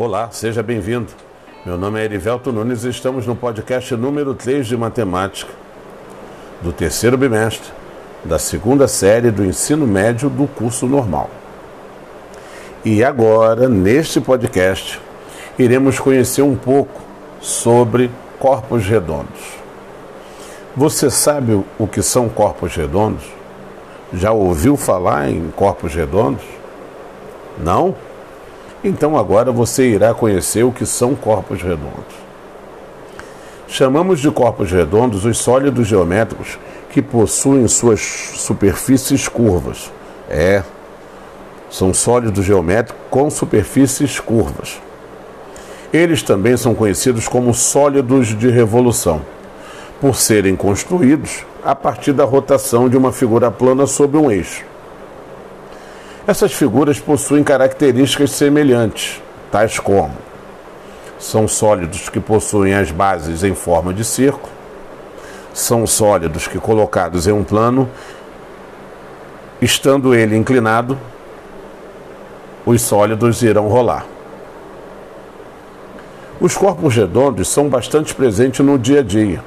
Olá, seja bem-vindo. Meu nome é Erivelto Nunes e estamos no podcast número 3 de matemática do terceiro bimestre da segunda série do ensino médio do curso normal. E agora, neste podcast, iremos conhecer um pouco sobre corpos redondos. Você sabe o que são corpos redondos? Já ouviu falar em corpos redondos? Não? Então agora você irá conhecer o que são corpos redondos. Chamamos de corpos redondos os sólidos geométricos que possuem suas superfícies curvas. É, são sólidos geométricos com superfícies curvas. Eles também são conhecidos como sólidos de revolução, por serem construídos a partir da rotação de uma figura plana sobre um eixo. Essas figuras possuem características semelhantes, tais como são sólidos que possuem as bases em forma de círculo, são sólidos que colocados em um plano, estando ele inclinado, os sólidos irão rolar. Os corpos redondos são bastante presentes no dia a dia.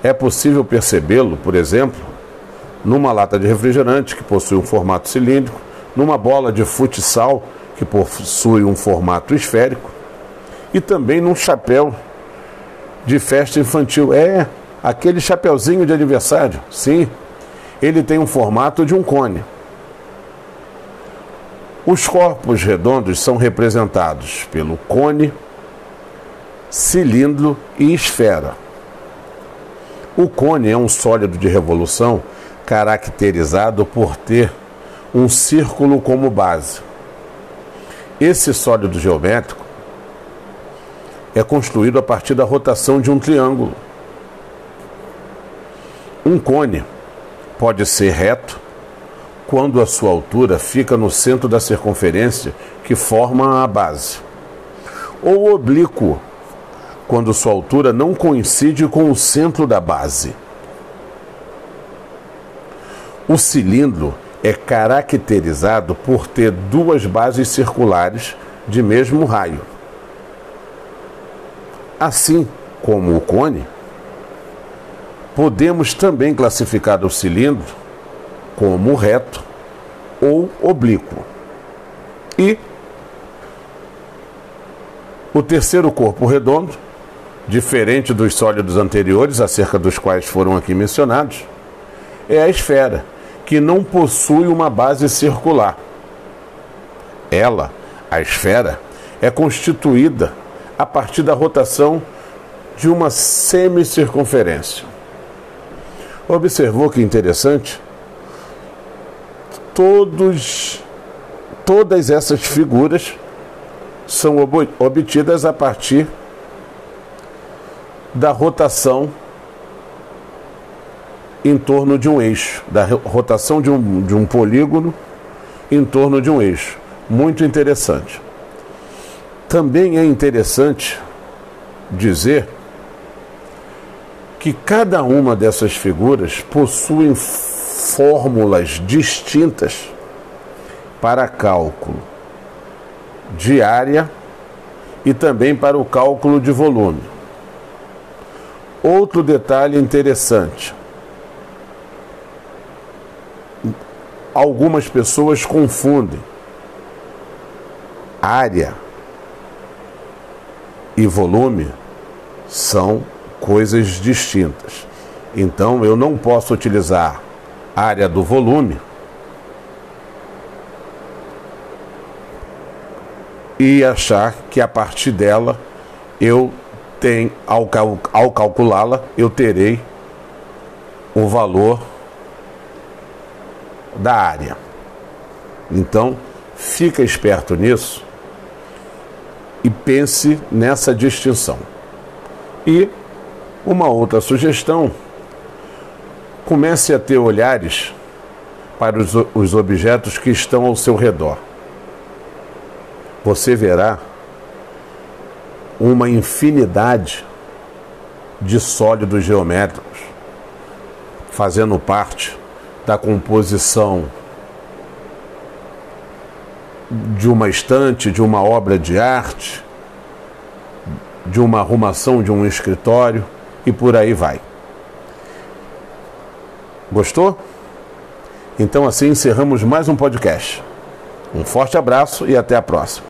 É possível percebê-lo, por exemplo, numa lata de refrigerante que possui um formato cilíndrico, numa bola de futsal que possui um formato esférico e também num chapéu de festa infantil. É aquele chapeuzinho de aniversário. Sim, ele tem um formato de um cone. Os corpos redondos são representados pelo cone, cilindro e esfera. O cone é um sólido de revolução caracterizado por ter um círculo como base. Esse sólido geométrico é construído a partir da rotação de um triângulo. Um cone pode ser reto quando a sua altura fica no centro da circunferência que forma a base, ou oblíquo quando sua altura não coincide com o centro da base. O cilindro é caracterizado por ter duas bases circulares de mesmo raio. Assim como o cone, podemos também classificar o cilindro como reto ou oblíquo. E o terceiro corpo redondo, diferente dos sólidos anteriores, acerca dos quais foram aqui mencionados, é a esfera que não possui uma base circular. Ela, a esfera, é constituída a partir da rotação de uma semicircunferência. Observou que interessante? Todos, todas essas figuras são obtidas a partir da rotação em torno de um eixo, da rotação de um, de um polígono em torno de um eixo. Muito interessante. Também é interessante dizer que cada uma dessas figuras possui fórmulas distintas para cálculo de área e também para o cálculo de volume. Outro detalhe interessante: algumas pessoas confundem área e volume são coisas distintas. Então eu não posso utilizar área do volume e achar que a partir dela eu tenho, ao, ao calculá-la, eu terei o valor da área. Então, fica esperto nisso e pense nessa distinção. E uma outra sugestão: comece a ter olhares para os, os objetos que estão ao seu redor. Você verá uma infinidade de sólidos geométricos fazendo parte da composição de uma estante, de uma obra de arte, de uma arrumação de um escritório e por aí vai. Gostou? Então assim encerramos mais um podcast. Um forte abraço e até a próxima.